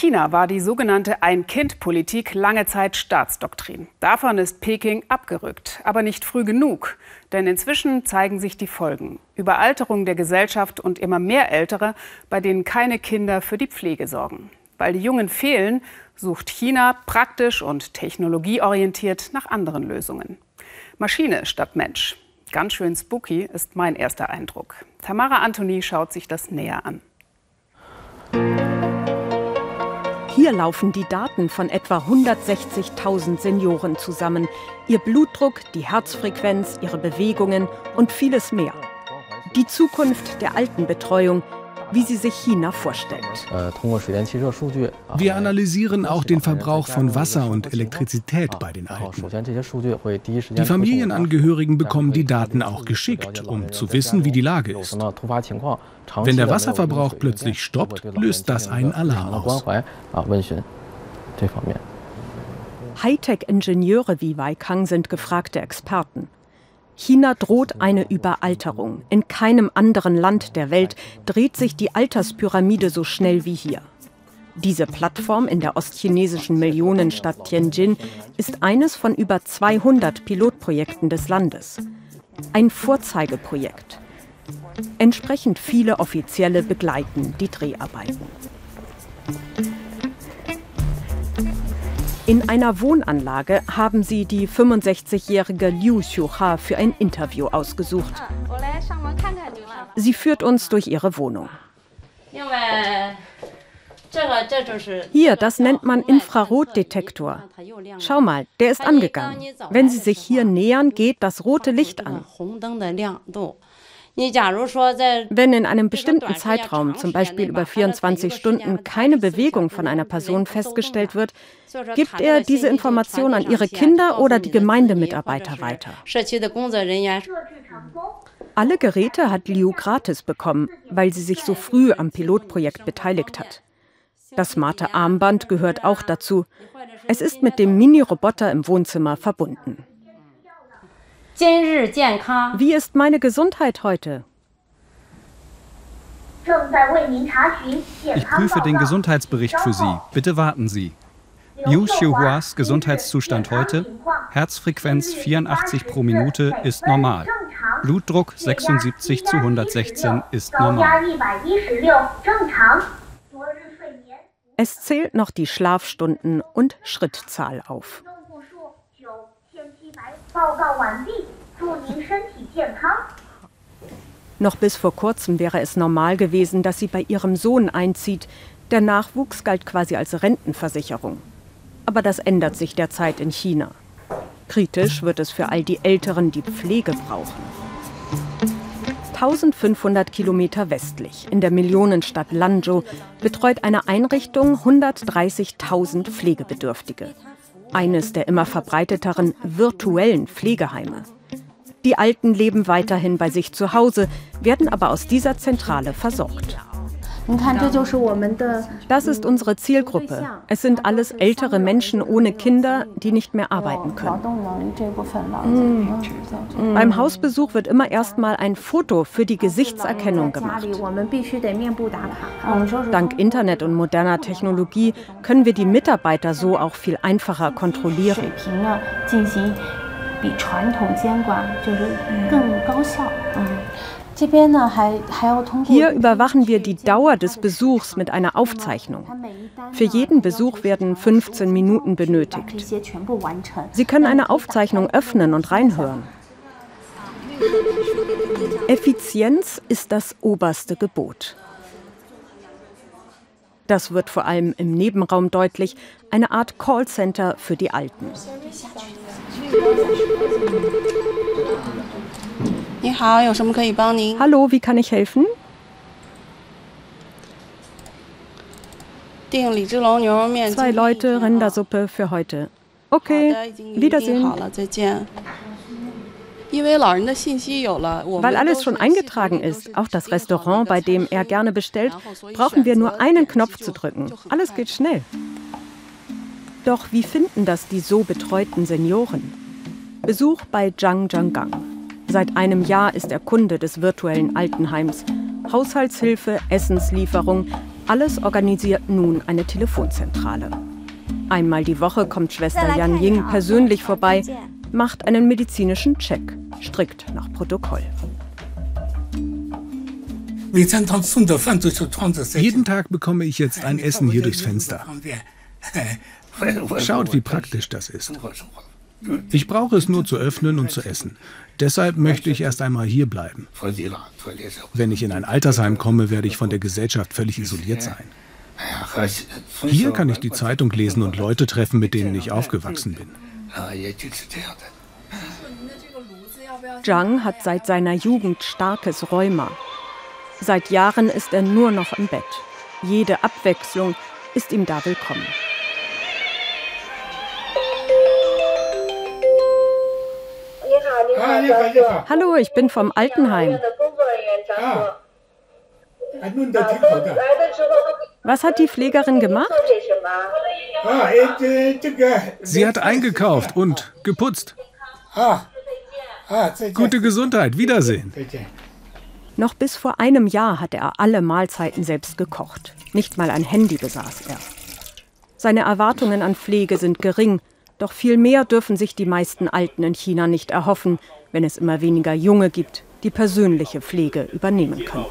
China war die sogenannte Ein-Kind-Politik lange Zeit Staatsdoktrin. Davon ist Peking abgerückt, aber nicht früh genug. Denn inzwischen zeigen sich die Folgen. Überalterung der Gesellschaft und immer mehr Ältere, bei denen keine Kinder für die Pflege sorgen. Weil die Jungen fehlen, sucht China praktisch und technologieorientiert nach anderen Lösungen. Maschine statt Mensch. Ganz schön spooky ist mein erster Eindruck. Tamara Anthony schaut sich das näher an. Hier laufen die Daten von etwa 160.000 Senioren zusammen. Ihr Blutdruck, die Herzfrequenz, ihre Bewegungen und vieles mehr. Die Zukunft der Altenbetreuung, wie sie sich China vorstellt. Wir analysieren auch den Verbrauch von Wasser und Elektrizität bei den Alten. Die Familienangehörigen bekommen die Daten auch geschickt, um zu wissen, wie die Lage ist. Wenn der Wasserverbrauch plötzlich stoppt, löst das einen Alarm aus. Hightech-Ingenieure wie Wei Kang sind gefragte Experten. China droht eine Überalterung. In keinem anderen Land der Welt dreht sich die Alterspyramide so schnell wie hier. Diese Plattform in der ostchinesischen Millionenstadt Tianjin ist eines von über 200 Pilotprojekten des Landes. Ein Vorzeigeprojekt. Entsprechend viele Offizielle begleiten die Dreharbeiten. In einer Wohnanlage haben sie die 65-jährige Liu Xiuha für ein Interview ausgesucht. Sie führt uns durch ihre Wohnung. Hier, das nennt man Infrarotdetektor. Schau mal, der ist angegangen. Wenn Sie sich hier nähern, geht das rote Licht an. Wenn in einem bestimmten Zeitraum, zum Beispiel über 24 Stunden, keine Bewegung von einer Person festgestellt wird, gibt er diese Information an ihre Kinder oder die Gemeindemitarbeiter weiter. Alle Geräte hat Liu gratis bekommen, weil sie sich so früh am Pilotprojekt beteiligt hat. Das smarte Armband gehört auch dazu. Es ist mit dem Mini-Roboter im Wohnzimmer verbunden. Wie ist meine Gesundheit heute? Ich prüfe den Gesundheitsbericht für Sie. Bitte warten Sie. Liu Xiuhuas Gesundheitszustand heute, Herzfrequenz 84 pro Minute ist normal. Blutdruck 76 zu 116 ist normal. Es zählt noch die Schlafstunden und Schrittzahl auf. Noch bis vor kurzem wäre es normal gewesen, dass sie bei ihrem Sohn einzieht. Der Nachwuchs galt quasi als Rentenversicherung. Aber das ändert sich derzeit in China. Kritisch wird es für all die Älteren, die Pflege brauchen. 1500 Kilometer westlich, in der Millionenstadt Lanzhou, betreut eine Einrichtung 130.000 Pflegebedürftige eines der immer verbreiteteren virtuellen Pflegeheime. Die Alten leben weiterhin bei sich zu Hause, werden aber aus dieser Zentrale versorgt. Das ist unsere Zielgruppe. Es sind alles ältere Menschen ohne Kinder, die nicht mehr arbeiten können. Mhm. Beim Hausbesuch wird immer erstmal ein Foto für die Gesichtserkennung gemacht. Dank Internet und moderner Technologie können wir die Mitarbeiter so auch viel einfacher kontrollieren. 比传统监管就是更高效。嗯。hier überwachen wir die Dauer des Besuchs mit einer Aufzeichnung. Für jeden Besuch werden 15 Minuten benötigt. Sie können eine Aufzeichnung öffnen und reinhören. Effizienz ist das oberste Gebot. Das wird vor allem im Nebenraum deutlich, eine Art Callcenter für die Alten. Hallo, wie kann ich helfen? Zwei Leute, Rindersuppe für heute. Okay, Wiedersehen. Weil alles schon eingetragen ist, auch das Restaurant, bei dem er gerne bestellt, brauchen wir nur einen Knopf zu drücken. Alles geht schnell. Doch wie finden das die so betreuten Senioren? Besuch bei Zhang Zhanggang. Seit einem Jahr ist er Kunde des virtuellen Altenheims. Haushaltshilfe, Essenslieferung, alles organisiert nun eine Telefonzentrale. Einmal die Woche kommt Schwester Yan Ying persönlich vorbei, macht einen medizinischen Check, strikt nach Protokoll. Jeden Tag bekomme ich jetzt ein Essen hier durchs Fenster. Schaut, wie praktisch das ist. Ich brauche es nur zu öffnen und zu essen. Deshalb möchte ich erst einmal hier bleiben. Wenn ich in ein Altersheim komme, werde ich von der Gesellschaft völlig isoliert sein. Hier kann ich die Zeitung lesen und Leute treffen, mit denen ich aufgewachsen bin. Zhang hat seit seiner Jugend starkes Rheuma. Seit Jahren ist er nur noch im Bett. Jede Abwechslung ist ihm da willkommen. Hallo, ich bin vom Altenheim. Was hat die Pflegerin gemacht? Sie hat eingekauft und geputzt. Gute Gesundheit, Wiedersehen. Noch bis vor einem Jahr hatte er alle Mahlzeiten selbst gekocht. Nicht mal ein Handy besaß er. Seine Erwartungen an Pflege sind gering, doch viel mehr dürfen sich die meisten Alten in China nicht erhoffen, wenn es immer weniger Junge gibt, die persönliche Pflege übernehmen können.